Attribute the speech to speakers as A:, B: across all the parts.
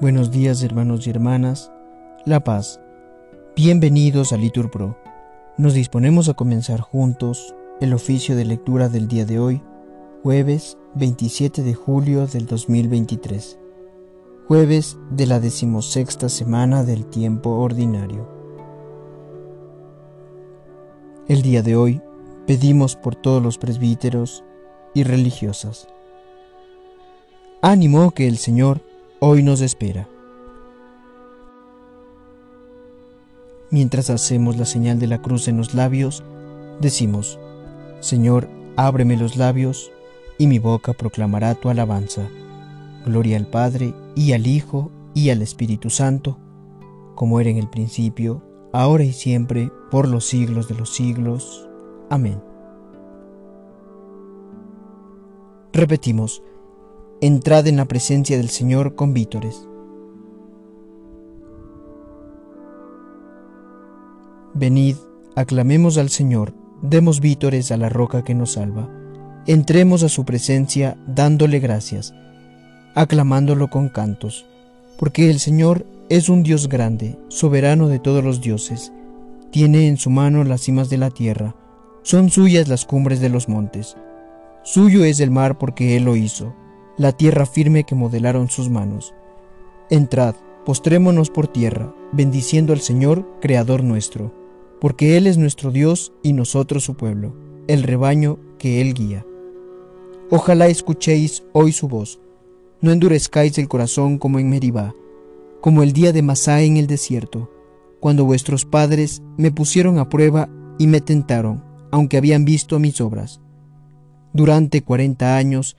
A: Buenos días hermanos y hermanas, La Paz. Bienvenidos a Litur Pro. Nos disponemos a comenzar juntos el oficio de lectura del día de hoy, jueves 27 de julio del 2023, jueves de la decimosexta semana del tiempo ordinario. El día de hoy pedimos por todos los presbíteros y religiosas. Ánimo que el Señor hoy nos espera. Mientras hacemos la señal de la cruz en los labios, decimos, Señor, ábreme los labios, y mi boca proclamará tu alabanza. Gloria al Padre, y al Hijo, y al Espíritu Santo, como era en el principio, ahora y siempre, por los siglos de los siglos. Amén. Repetimos, entrad en la presencia del Señor con vítores. Venid, aclamemos al Señor, demos vítores a la roca que nos salva, entremos a su presencia dándole gracias, aclamándolo con cantos, porque el Señor es un Dios grande, soberano de todos los dioses, tiene en su mano las cimas de la tierra, son suyas las cumbres de los montes, suyo es el mar porque Él lo hizo la tierra firme que modelaron sus manos. Entrad, postrémonos por tierra, bendiciendo al Señor, Creador nuestro, porque Él es nuestro Dios y nosotros su pueblo, el rebaño que Él guía. Ojalá escuchéis hoy su voz, no endurezcáis el corazón como en Meribá, como el día de Masá en el desierto, cuando vuestros padres me pusieron a prueba y me tentaron, aunque habían visto mis obras. Durante cuarenta años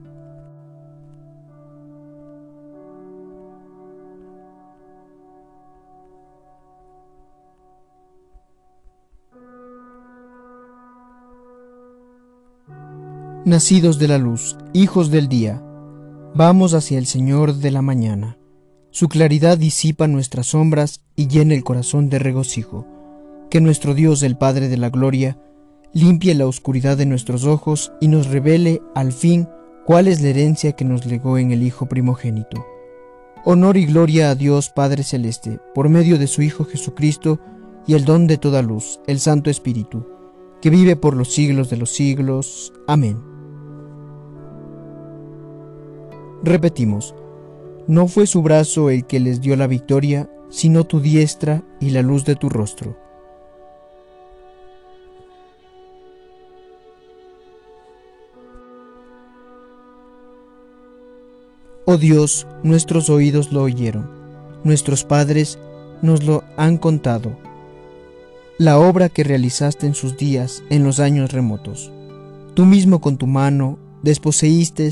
A: Nacidos de la luz, hijos del día, vamos hacia el Señor de la mañana. Su claridad disipa nuestras sombras y llena el corazón de regocijo. Que nuestro Dios, el Padre de la Gloria, limpie la oscuridad de nuestros ojos y nos revele al fin cuál es la herencia que nos legó en el Hijo primogénito. Honor y gloria a Dios Padre Celeste, por medio de su Hijo Jesucristo y el don de toda luz, el Santo Espíritu, que vive por los siglos de los siglos. Amén. Repetimos, no fue su brazo el que les dio la victoria, sino tu diestra y la luz de tu rostro. Oh Dios, nuestros oídos lo oyeron, nuestros padres nos lo han contado, la obra que realizaste en sus días, en los años remotos. Tú mismo con tu mano desposeíste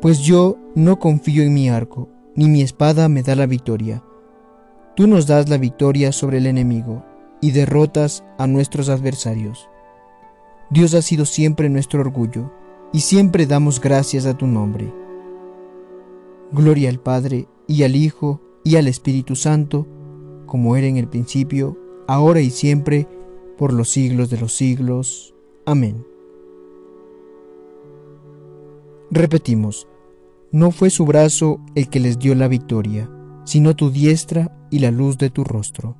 A: Pues yo no confío en mi arco, ni mi espada me da la victoria. Tú nos das la victoria sobre el enemigo y derrotas a nuestros adversarios. Dios ha sido siempre nuestro orgullo, y siempre damos gracias a tu nombre. Gloria al Padre, y al Hijo, y al Espíritu Santo, como era en el principio, ahora y siempre, por los siglos de los siglos. Amén. Repetimos, no fue su brazo el que les dio la victoria, sino tu diestra y la luz de tu rostro.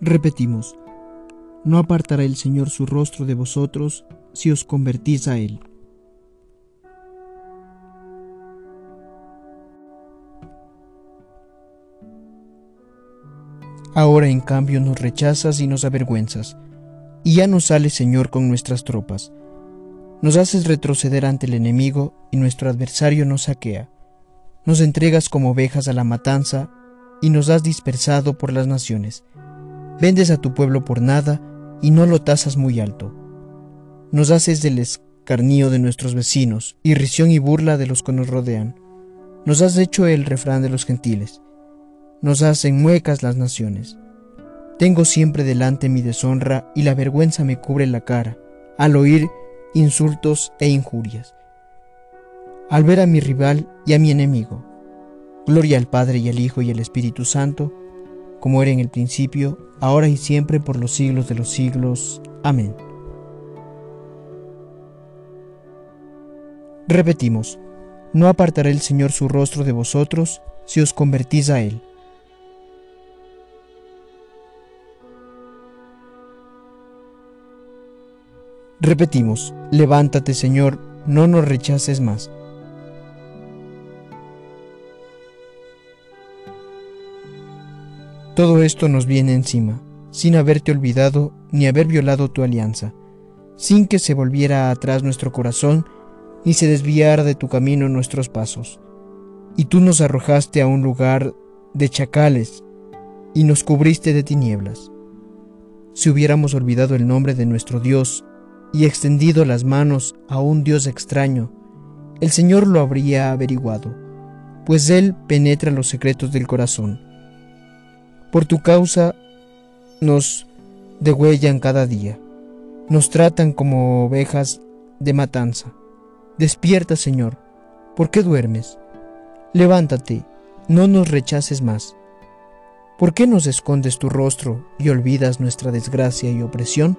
A: Repetimos, no apartará el Señor su rostro de vosotros si os convertís a Él. Ahora en cambio nos rechazas y nos avergüenzas, y ya no sales, Señor, con nuestras tropas. Nos haces retroceder ante el enemigo y nuestro adversario nos saquea. Nos entregas como ovejas a la matanza y nos has dispersado por las naciones. Vendes a tu pueblo por nada y no lo tasas muy alto. Nos haces del escarnío de nuestros vecinos, irrisión y burla de los que nos rodean. Nos has hecho el refrán de los gentiles. Nos hacen muecas las naciones. Tengo siempre delante mi deshonra y la vergüenza me cubre la cara al oír insultos e injurias. Al ver a mi rival y a mi enemigo. Gloria al Padre y al Hijo y al Espíritu Santo, como era en el principio, ahora y siempre, por los siglos de los siglos. Amén. Repetimos, no apartará el Señor su rostro de vosotros si os convertís a Él. Repetimos, levántate Señor, no nos rechaces más. Todo esto nos viene encima, sin haberte olvidado ni haber violado tu alianza, sin que se volviera atrás nuestro corazón ni se desviara de tu camino nuestros pasos. Y tú nos arrojaste a un lugar de chacales y nos cubriste de tinieblas. Si hubiéramos olvidado el nombre de nuestro Dios y extendido las manos a un Dios extraño, el Señor lo habría averiguado, pues Él penetra los secretos del corazón. Por tu causa nos degüellan cada día, nos tratan como ovejas de matanza. Despierta, Señor, ¿por qué duermes? Levántate, no nos rechaces más. ¿Por qué nos escondes tu rostro y olvidas nuestra desgracia y opresión?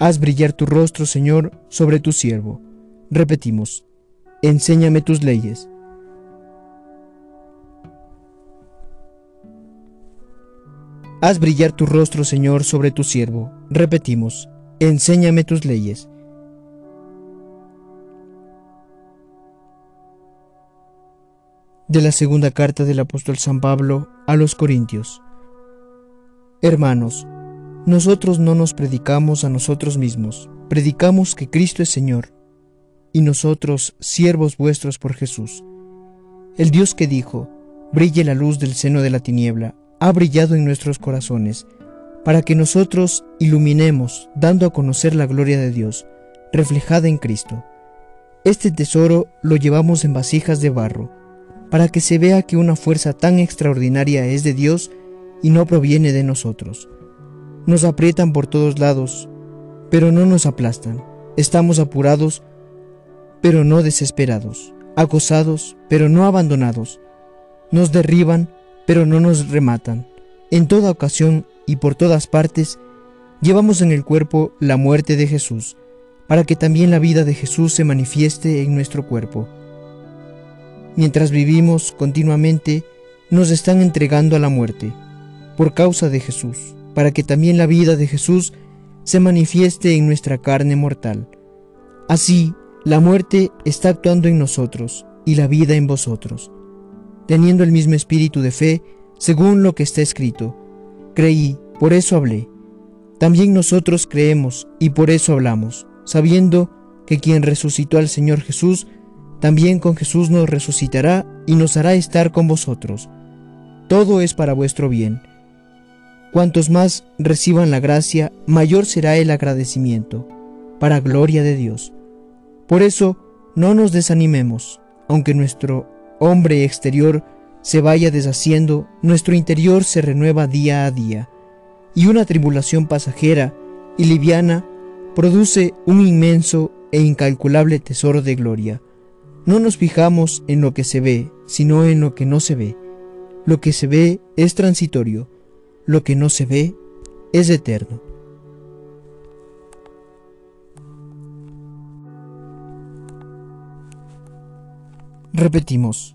A: Haz brillar tu rostro, Señor, sobre tu siervo. Repetimos, enséñame tus leyes. Haz brillar tu rostro, Señor, sobre tu siervo. Repetimos, enséñame tus leyes. de la segunda carta del apóstol San Pablo a los Corintios. Hermanos, nosotros no nos predicamos a nosotros mismos, predicamos que Cristo es Señor, y nosotros siervos vuestros por Jesús. El Dios que dijo, brille la luz del seno de la tiniebla, ha brillado en nuestros corazones, para que nosotros iluminemos, dando a conocer la gloria de Dios, reflejada en Cristo. Este tesoro lo llevamos en vasijas de barro, para que se vea que una fuerza tan extraordinaria es de Dios y no proviene de nosotros. Nos aprietan por todos lados, pero no nos aplastan. Estamos apurados, pero no desesperados, acosados, pero no abandonados. Nos derriban, pero no nos rematan. En toda ocasión y por todas partes, llevamos en el cuerpo la muerte de Jesús, para que también la vida de Jesús se manifieste en nuestro cuerpo. Mientras vivimos continuamente, nos están entregando a la muerte, por causa de Jesús, para que también la vida de Jesús se manifieste en nuestra carne mortal. Así, la muerte está actuando en nosotros y la vida en vosotros, teniendo el mismo espíritu de fe, según lo que está escrito. Creí, por eso hablé. También nosotros creemos y por eso hablamos, sabiendo que quien resucitó al Señor Jesús también con Jesús nos resucitará y nos hará estar con vosotros. Todo es para vuestro bien. Cuantos más reciban la gracia, mayor será el agradecimiento, para gloria de Dios. Por eso, no nos desanimemos, aunque nuestro hombre exterior se vaya deshaciendo, nuestro interior se renueva día a día, y una tribulación pasajera y liviana produce un inmenso e incalculable tesoro de gloria no nos fijamos en lo que se ve, sino en lo que no se ve. Lo que se ve es transitorio, lo que no se ve es eterno. Repetimos,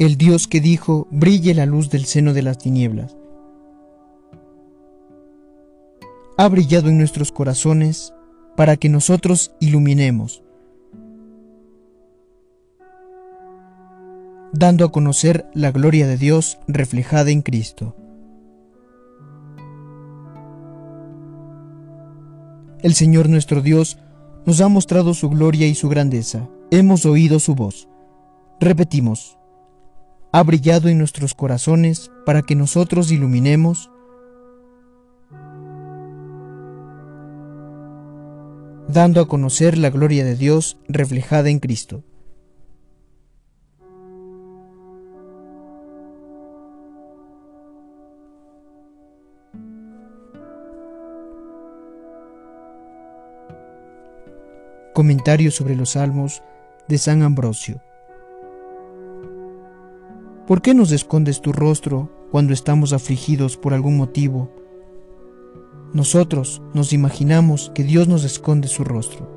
A: el Dios que dijo, brille la luz del seno de las tinieblas, ha brillado en nuestros corazones para que nosotros iluminemos, dando a conocer la gloria de Dios reflejada en Cristo. El Señor nuestro Dios nos ha mostrado su gloria y su grandeza. Hemos oído su voz. Repetimos, ha brillado en nuestros corazones para que nosotros iluminemos dando a conocer la gloria de Dios reflejada en Cristo. Comentario sobre los Salmos de San Ambrosio. ¿Por qué nos escondes tu rostro cuando estamos afligidos por algún motivo? Nosotros nos imaginamos que Dios nos esconde su rostro,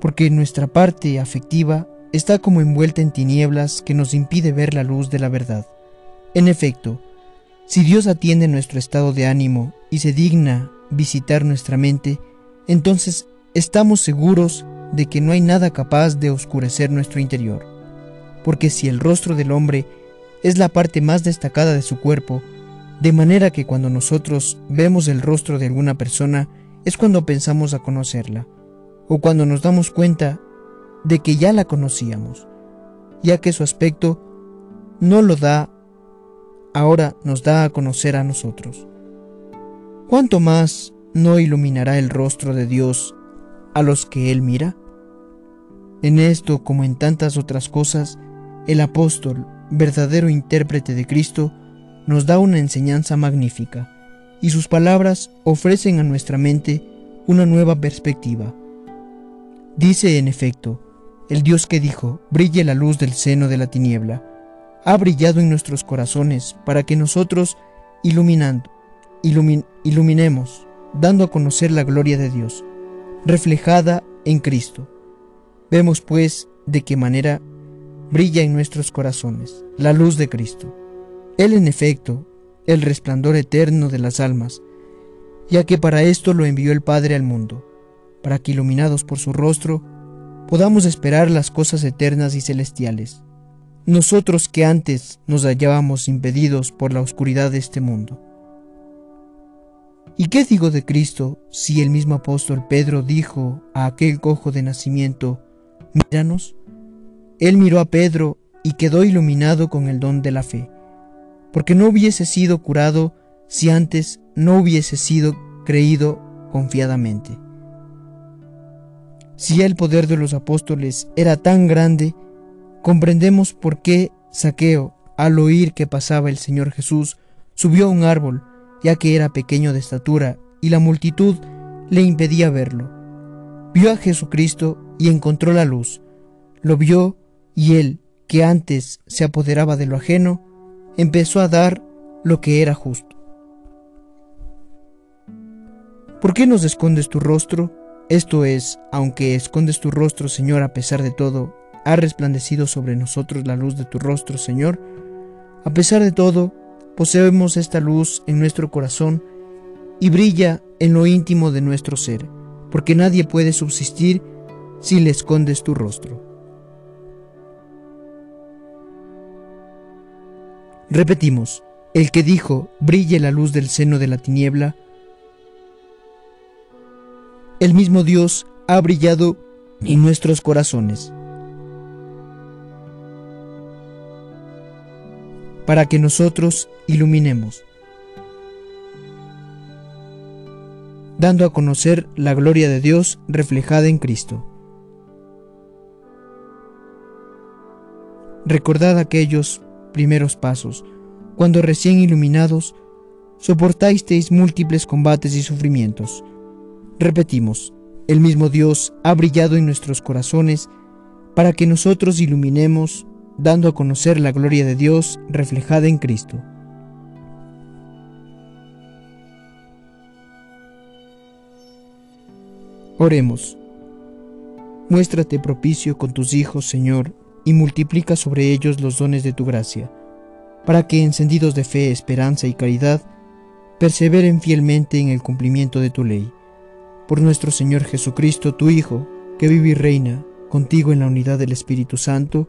A: porque nuestra parte afectiva está como envuelta en tinieblas que nos impide ver la luz de la verdad. En efecto, si Dios atiende nuestro estado de ánimo y se digna visitar nuestra mente, entonces estamos seguros de que no hay nada capaz de oscurecer nuestro interior, porque si el rostro del hombre es la parte más destacada de su cuerpo, de manera que cuando nosotros vemos el rostro de alguna persona es cuando pensamos a conocerla, o cuando nos damos cuenta de que ya la conocíamos, ya que su aspecto no lo da, ahora nos da a conocer a nosotros. ¿Cuánto más no iluminará el rostro de Dios a los que Él mira? En esto, como en tantas otras cosas, el apóstol, verdadero intérprete de Cristo, nos da una enseñanza magnífica, y sus palabras ofrecen a nuestra mente una nueva perspectiva. Dice en efecto, el Dios que dijo, brille la luz del seno de la tiniebla, ha brillado en nuestros corazones para que nosotros, iluminando, iluminemos, dando a conocer la gloria de Dios, reflejada en Cristo. Vemos pues de qué manera brilla en nuestros corazones la luz de Cristo. Él en efecto, el resplandor eterno de las almas, ya que para esto lo envió el Padre al mundo, para que iluminados por su rostro, podamos esperar las cosas eternas y celestiales, nosotros que antes nos hallábamos impedidos por la oscuridad de este mundo. ¿Y qué digo de Cristo si el mismo apóstol Pedro dijo a aquel cojo de nacimiento, míranos? Él miró a Pedro y quedó iluminado con el don de la fe porque no hubiese sido curado si antes no hubiese sido creído confiadamente. Si el poder de los apóstoles era tan grande, comprendemos por qué Saqueo, al oír que pasaba el Señor Jesús, subió a un árbol, ya que era pequeño de estatura y la multitud le impedía verlo. Vio a Jesucristo y encontró la luz. Lo vio y él, que antes se apoderaba de lo ajeno, empezó a dar lo que era justo. ¿Por qué nos escondes tu rostro? Esto es, aunque escondes tu rostro, Señor, a pesar de todo, ha resplandecido sobre nosotros la luz de tu rostro, Señor. A pesar de todo, poseemos esta luz en nuestro corazón y brilla en lo íntimo de nuestro ser, porque nadie puede subsistir si le escondes tu rostro. Repetimos, el que dijo, brille la luz del seno de la tiniebla, el mismo Dios ha brillado en nuestros corazones, para que nosotros iluminemos, dando a conocer la gloria de Dios reflejada en Cristo. Recordad aquellos primeros pasos, cuando recién iluminados, soportasteis múltiples combates y sufrimientos. Repetimos, el mismo Dios ha brillado en nuestros corazones para que nosotros iluminemos, dando a conocer la gloria de Dios reflejada en Cristo. Oremos. Muéstrate propicio con tus hijos, Señor, y multiplica sobre ellos los dones de tu gracia, para que, encendidos de fe, esperanza y caridad, perseveren fielmente en el cumplimiento de tu ley. Por nuestro Señor Jesucristo, tu Hijo, que vive y reina contigo en la unidad del Espíritu Santo,